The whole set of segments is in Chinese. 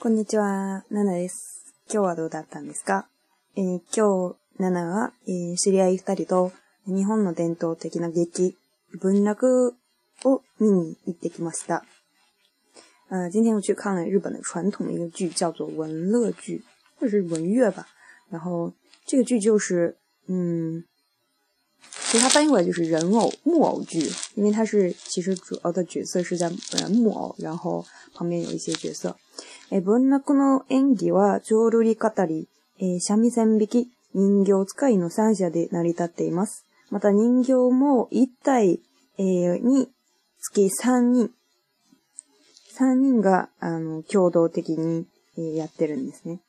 こんにちは、ナナです。今日はどうだったんですか？今日ナナは知り合い二人と日本の伝統的な劇、文楽を見に行きました。呃，今天我去看了日本的传统的一个剧，叫做文乐剧，或者是文乐吧。然后这个剧就是，嗯，其实它翻译过来就是人偶木偶剧，因为它是其实主要的角色是在木偶，然后旁边有一些角色。え文楽の演技は、浄瑠璃語り、えー、三味線引き、人形使いの三者で成り立っています。また人形も一体、えー、につき三人、三人が、あの、共同的に、えー、やってるんですね。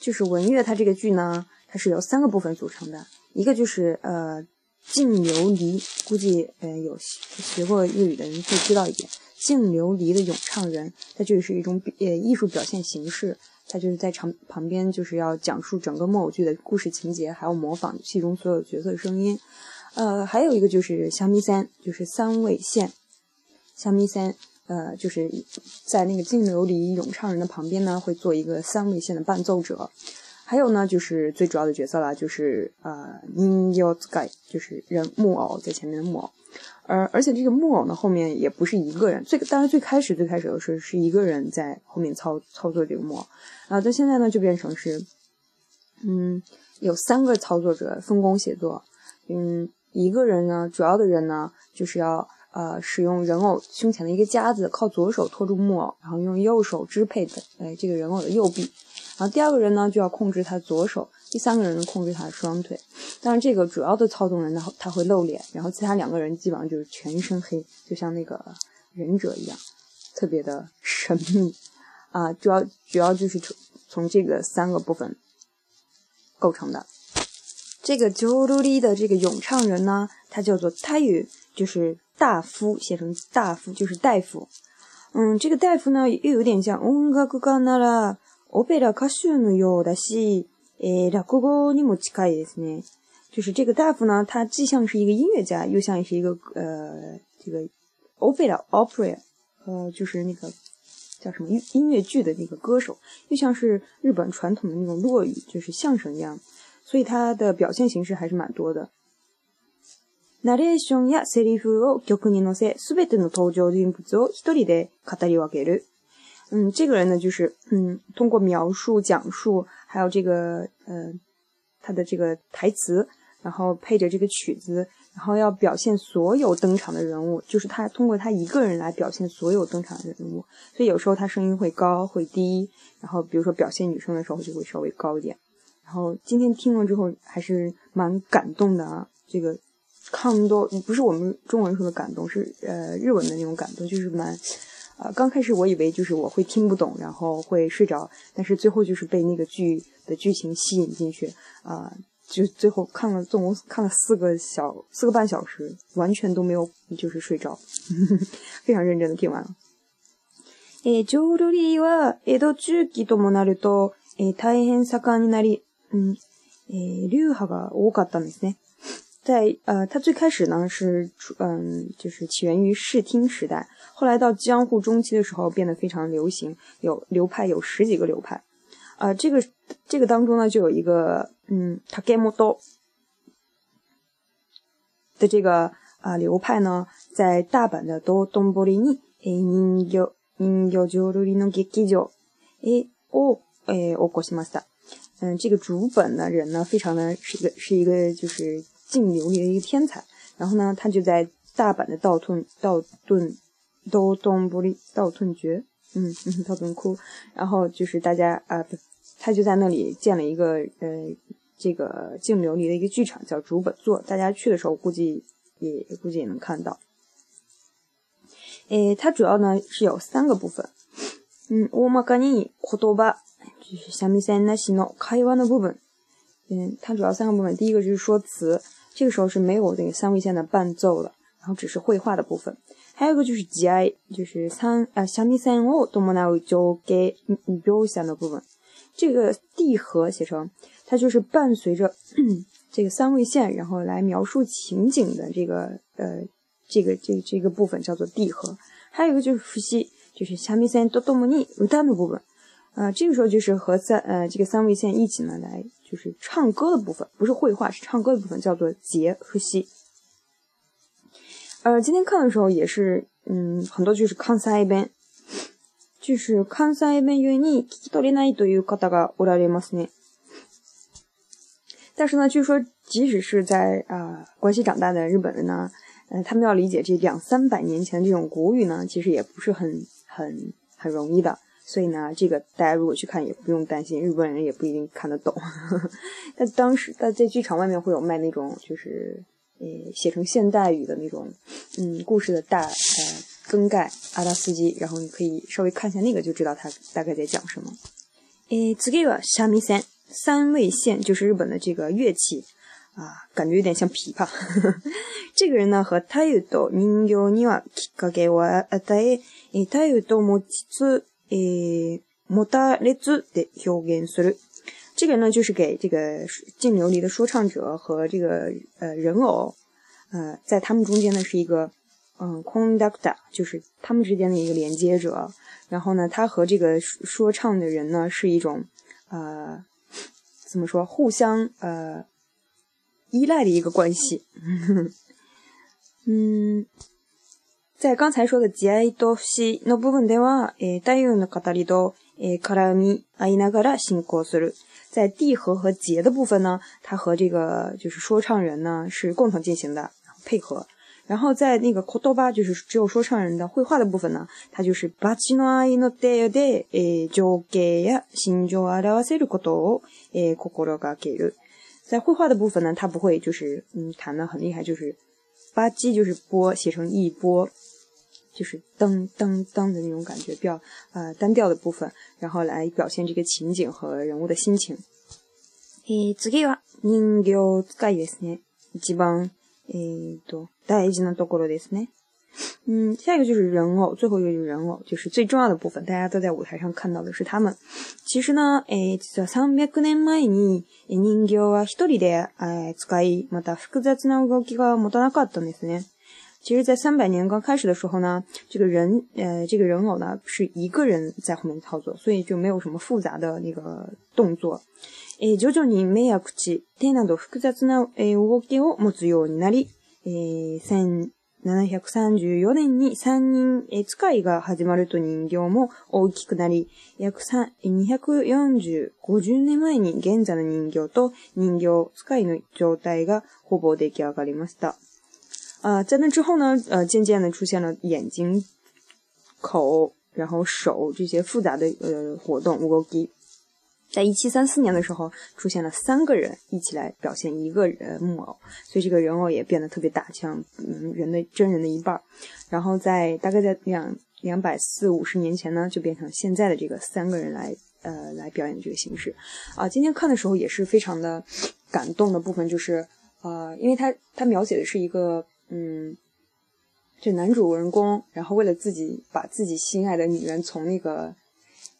就是文乐它这个剧呢，它是由三个部分组成的，一个就是呃净琉璃，估计呃有学过日语的人会知道一点。净琉璃的咏唱人，它就是一种呃艺术表现形式，他就是在场旁边就是要讲述整个木偶剧的故事情节，还要模仿戏中所有角色声音。呃，还有一个就是香米三，就是三位线。香米三，呃，就是在那个净琉璃咏唱人的旁边呢，会做一个三位线的伴奏者。还有呢，就是最主要的角色了，就是呃，In Your Sky，就是人木偶在前面的木偶，而而且这个木偶呢，后面也不是一个人，最当然最开始最开始的时候是一个人在后面操操作这个木偶，啊，但现在呢就变成是，嗯，有三个操作者分工协作，嗯，一个人呢，主要的人呢就是要呃使用人偶胸前的一个夹子，靠左手托住木偶，然后用右手支配的哎这个人偶的右臂。然后第二个人呢，就要控制他左手；第三个人控制他的双腿。但是这个主要的操纵人呢，他会露脸，然后其他两个人基本上就是全身黑，就像那个忍者一样，特别的神秘啊！主要主要就是从从这个三个部分构成的。这个《九度里》的这个咏唱人呢，他叫做 Tayu，就是大夫写成大夫，就是大夫。嗯，这个大夫呢，又有点像嗡嘎咕嘎那啦。オペラ歌手ようだし、え、落語にも近いですね。就是这个大夫呢，他既像是一个音乐家，又像是一个呃，这个 o p e r a 呃，就是那个叫什么音乐剧的那个歌手，又像是日本传统的那种落语，就是相声一样。所以他的表现形式还是蛮多的。ナレーションやセリフを、曲に乗せすべての登場人物を一人で語り分ける。嗯，这个人呢，就是嗯，通过描述、讲述，还有这个呃，他的这个台词，然后配着这个曲子，然后要表现所有登场的人物，就是他通过他一个人来表现所有登场的人物，所以有时候他声音会高，会低，然后比如说表现女生的时候就会稍微高一点，然后今天听了之后还是蛮感动的啊，这个抗动不是我们中文说的感动，是呃日文的那种感动，就是蛮。呃，刚开始我以为就是我会听不懂，然后会睡着，但是最后就是被那个剧的剧情吸引进去，啊，就最后看了总共看了四个小四个半小时，完全都没有就是睡着，非常认真的听完了。え、ジョルリは江戸中期ともなると、え、大変盛んになり、うん、え、流派が多かったんですね。在呃，它最开始呢是嗯，就是起源于视听时代。后来到江户中期的时候，变得非常流行，有流派，有十几个流派。呃，这个这个当中呢，就有一个嗯，Takemoto 的这个啊流派呢，在大阪的东东波利尼哎，有有酒里的激激酒哎哦哎哦国西马萨，嗯，这个主本的人呢，非常的是一个是一个就是。净琉璃的一个天才，然后呢，他就在大阪的道顿道顿，都东不利道顿觉，嗯嗯，道顿窟，然后就是大家啊，不，他就在那里建了一个呃，这个净琉璃的一个剧场，叫竹本座。大家去的时候估计也估计也能看到。诶，它主要呢是有三个部分，嗯，乌马干尼库多巴，就是下面三个行动开玩的部分。嗯，它主要三个部分，第一个就是说词。这个时候是没有那个三味线的伴奏了，然后只是绘画的部分。还有一个就是吉哀，就是三呃，虾米三多么咪来就给五五幺三的部分。这个 D 和写成，它就是伴随着这个三味线，然后来描述情景的这个呃这个这这个部分叫做 D 和。还有一个就是呼吸，就是虾米三多多么尼五单的部分。啊，这个时候就是和三呃这个三味线一起呢来。就是唱歌的部分，不是绘画，是唱歌的部分，叫做节和吸。呃，今天看的时候也是，嗯，很多就是关塞弁，就是关塞弁ゆえに聞き取れないという方がおられますね。但是呢，据说即使是在啊关西长大的日本人呢，呃，他们要理解这两三百年前这种古语呢，其实也不是很很很容易的。所以呢，这个大家如果去看也不用担心，日本人也不一定看得懂。但当时在在剧场外面会有卖那种，就是呃写成现代语的那种嗯故事的大呃更改阿达斯基》，然后你可以稍微看一下那个，就知道他大概在讲什么。诶，次给啥名三三味线就是日本的这个乐器啊，感觉有点像琵琶。这个人呢，和他态度人妖，你把きっかけを与え，诶，态度持ちつ。诶，muda lezu d 这个呢就是给这个净琉璃的说唱者和这个呃人偶，呃，在他们中间呢是一个嗯 conducta，就是他们之间的一个连接者。然后呢，他和这个说唱的人呢是一种呃怎么说，互相呃依赖的一个关系。嗯。在刚才说的节哀多西の部分では、え、太陽の語りと、え、絡み合いながら進行する。在地和和节的部分呢，它和这个就是说唱人呢是共同进行的，配合。然后在那个多巴就是只有说唱人的绘画的部分呢，它就是バチの愛の底でえ情景や心情を表せることをえ心がける。在绘画的部分呢，它不会就是嗯，弹的很厉害，就是バチ就是波写成一波。就是噔噔噔的那种感觉，比较呃单调的部分，然后来表现这个情景和人物的心情。え次は人形使いですね。一番、えー、と、大事なところですね。嗯，下一个就是人偶，最后一个就是人偶，就是最重要的部分，大家都在舞台上看到的是他们。其实呢，え実は300年前に人形は一人で、え使い、また複雑な動きが持たなかったんですね。其实，在三百年刚开始的时候呢，这个人呃，这个人偶呢是一个人在后面操作，所以就没有什么复杂的那个动作。え徐々に目や口、手など複雑な、え動きを持つようになり、え1734年に3人、え使いが始まると人形も大きくなり、約240、50年前に現在の人形と人形使いの状態がほぼ出来上がりました。呃，在那之后呢，呃，渐渐的出现了眼睛、口，然后手这些复杂的呃活动。我给。在1734年的时候出现了三个人一起来表现一个人木偶，所以这个人偶也变得特别大，像嗯人的真人的一半。然后在大概在两两百四五十年前呢，就变成现在的这个三个人来呃来表演的这个形式。啊，今天看的时候也是非常的感动的部分，就是呃，因为它它描写的是一个。嗯，就男主人公，然后为了自己把自己心爱的女人从那个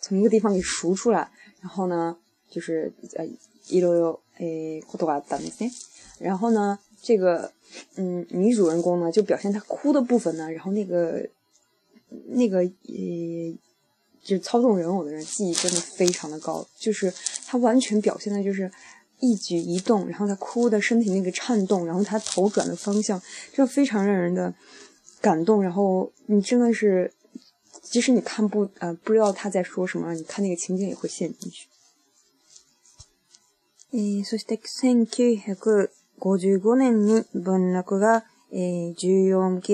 从一个地方给赎出来，然后呢，就是呃，一然后呢，这个嗯，女主人公呢就表现她哭的部分呢，然后那个那个呃，就操纵人偶的人技艺真的非常的高，就是他完全表现的就是。一举一动，然后他哭的身体那个颤动，然后他头转的方向，就非常让人的感动。然后你真的是，即使你看不呃不知道他在说什么，你看那个情景也会陷进去。え、そして年に文楽がえ、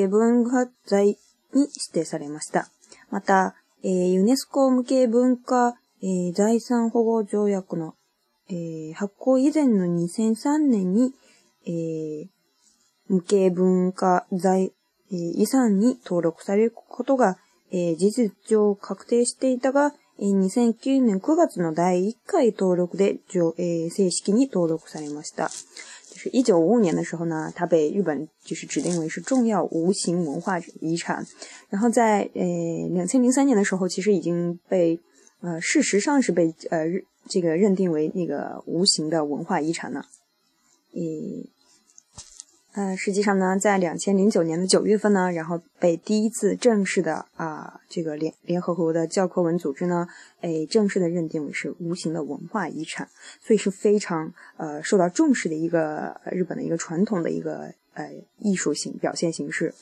文化財に指定されました。また、え、ユネスコ無形文化え、財産保護条約のえー、発行以前の2003年に、えー、無形文化財、えー、遺産に登録されることが、えー、事実上確定していたが、えー、2009年9月の第1回登録で、えー、正式に登録されました。1955年的时候呢，它被日本就是指定为是重要无形文化遗产。然后在呃2003年的时候，其实已经被呃，事实上是被呃，这个认定为那个无形的文化遗产呢。嗯，呃，实际上呢，在两千零九年的九月份呢，然后被第一次正式的啊，这个联联合国的教科文组织呢，哎，正式的认定为是无形的文化遗产，所以是非常呃受到重视的一个日本的一个传统的一个呃艺术形，表现形式。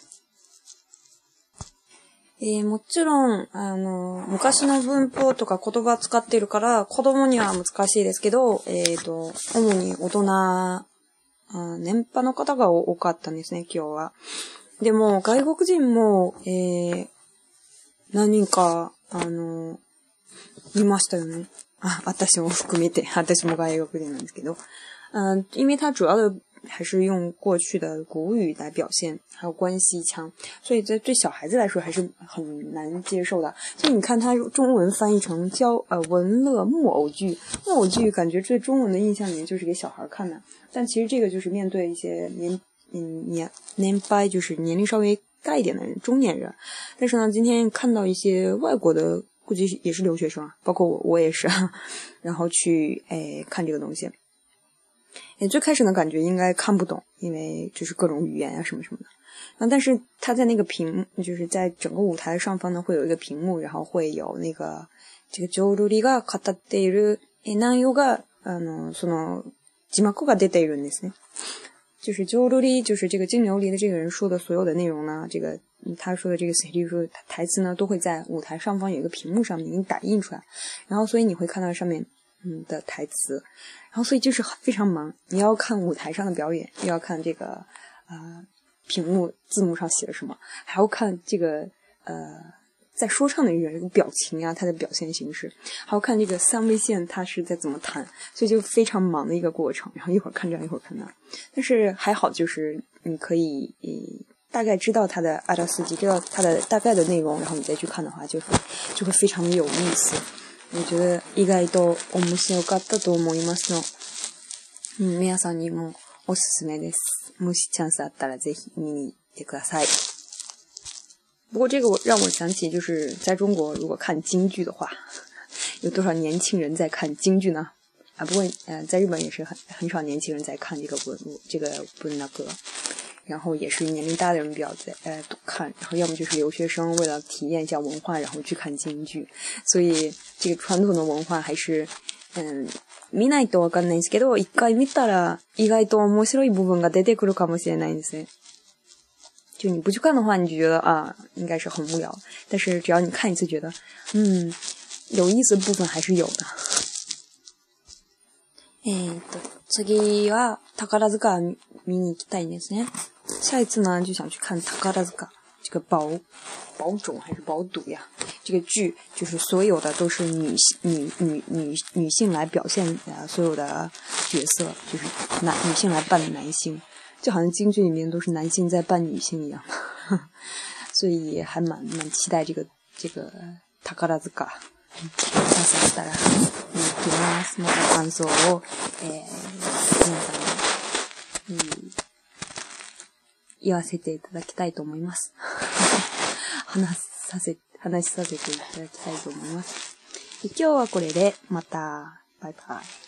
えー、もちろん、あの、昔の文法とか言葉使ってるから、子供には難しいですけど、えっ、ー、と、主に大人、年派の方が多かったんですね、今日は。でも、外国人も、えー、何人か、あの、いましたよね。あ，私も含めて、私も外国人なんですけど。あ、因为它主要的还是用过去的古语来表现，还有关西腔，所以这对小孩子来说还是很难接受的。所以你看，它中文翻译成“教呃文乐木偶剧”，木偶剧感觉对中文的印象里面就是给小孩看的。但其实这个就是面对一些年嗯年年白，就是年龄稍微大一点的中年人。但是呢，今天看到一些外国的，估计也是留学生啊，包括我，我也是啊，然后去哎看这个东西。也最开始呢，感觉应该看不懂，因为就是各种语言啊什么什么的。那但是他在那个屏，就是在整个舞台上方呢，会有一个屏幕，然后会有那个这个金流璃が語っている内容が、あその字幕が出ているんですね。就是金流璃，就是这个金流璃的这个人说的所有的内容呢，这个他说的这个也就是说台词呢，都会在舞台上方有一个屏幕上面给你打印出来，然后所以你会看到上面。嗯的台词，然后所以就是非常忙。你要看舞台上的表演，又要看这个呃屏幕字幕上写了什么，还要看这个呃在说唱的人这个表情呀，他的表现形式，还要看这个三位线他是在怎么弹，所以就非常忙的一个过程。然后一会儿看这样，一会儿看那，但是还好，就是你可以大概知道他的阿廖斯基，知道他的大概的内容，然后你再去看的话，就就会非常的有意思。我觉意外と面白かったと思いますの。うん、皆さんにもおすすめです。もしチャンスあったらぜひ見に行ってください。不过这个我让我想起，就是在中国如果看京剧的话，有多少年轻人在看京剧呢？啊，不过呃，在日本也是很很少年轻人在看这个文这个文那个然后也是年龄大的人比较在呃看，然后要么就是留学生为了体验一下文化，然后去看京剧。所以这个传统的文化还是，嗯，見ないと分かんないんですけど、一回見たら意外と面白い部分が出てくるかもしれないです就你不去看的话，你就觉得啊，应该是很无聊。但是只要你看一次，觉得嗯，有意思的部分还是有的。えっと次は宝塚見に行きたいんですね。下一次呢，就想去看《t a k a d a k a 这个“宝宝肿”还是“宝堵”呀？这个剧就是所有的都是女性、女、女、女、女性来表现的。所有的角色就是男女性来扮男性，就好像京剧里面都是男性在扮女性一样，所以还蛮蛮期待这个这个《Takadazuka》。言わせていただきたいと思います。話させ、話させていただきたいと思います。今日はこれで、また、バイバイ。